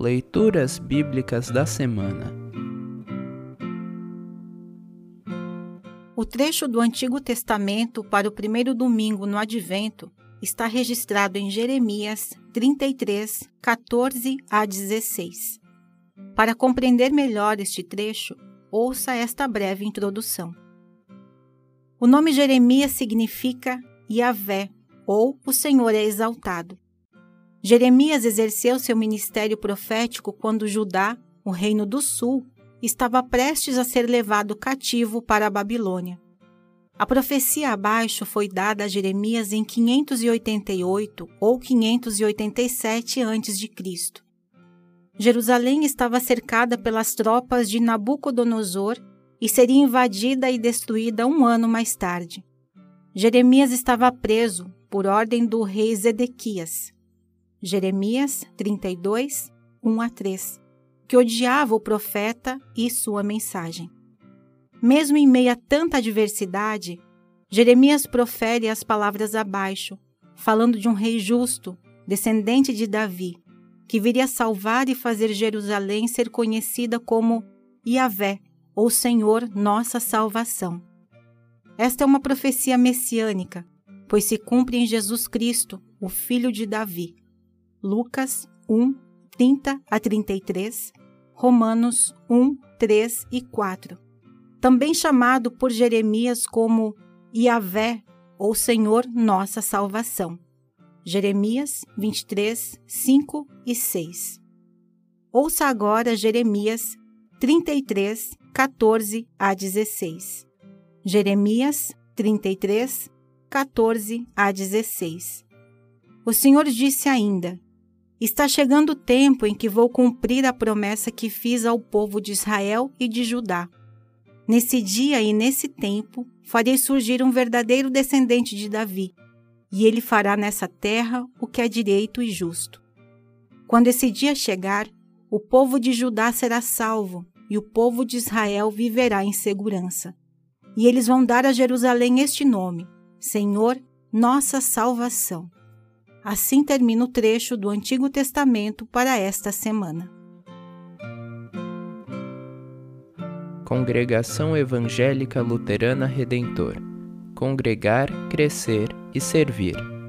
Leituras Bíblicas da Semana O trecho do Antigo Testamento para o primeiro domingo no Advento está registrado em Jeremias 33, 14 a 16. Para compreender melhor este trecho, ouça esta breve introdução. O nome Jeremias significa Yahvé, ou o Senhor é exaltado. Jeremias exerceu seu ministério profético quando Judá, o reino do sul, estava prestes a ser levado cativo para a Babilônia. A profecia abaixo foi dada a Jeremias em 588 ou 587 a.C. Jerusalém estava cercada pelas tropas de Nabucodonosor e seria invadida e destruída um ano mais tarde. Jeremias estava preso por ordem do rei Zedequias. Jeremias 32, 1 a 3, que odiava o profeta e sua mensagem. Mesmo em meio a tanta adversidade, Jeremias profere as palavras abaixo, falando de um rei justo, descendente de Davi, que viria salvar e fazer Jerusalém ser conhecida como Yahvé, ou Senhor, nossa salvação. Esta é uma profecia messiânica, pois se cumpre em Jesus Cristo, o Filho de Davi. Lucas 1, 30 a 33, Romanos 1, 3 e 4. Também chamado por Jeremias como Yahvé, ou Senhor nossa salvação. Jeremias 23, 5 e 6. Ouça agora Jeremias 33, 14 a 16. Jeremias 33, 14 a 16. O Senhor disse ainda: Está chegando o tempo em que vou cumprir a promessa que fiz ao povo de Israel e de Judá. Nesse dia e nesse tempo, farei surgir um verdadeiro descendente de Davi, e ele fará nessa terra o que é direito e justo. Quando esse dia chegar, o povo de Judá será salvo e o povo de Israel viverá em segurança. E eles vão dar a Jerusalém este nome: Senhor, nossa salvação. Assim termina o trecho do Antigo Testamento para esta semana. Congregação Evangélica Luterana Redentor Congregar, Crescer e Servir.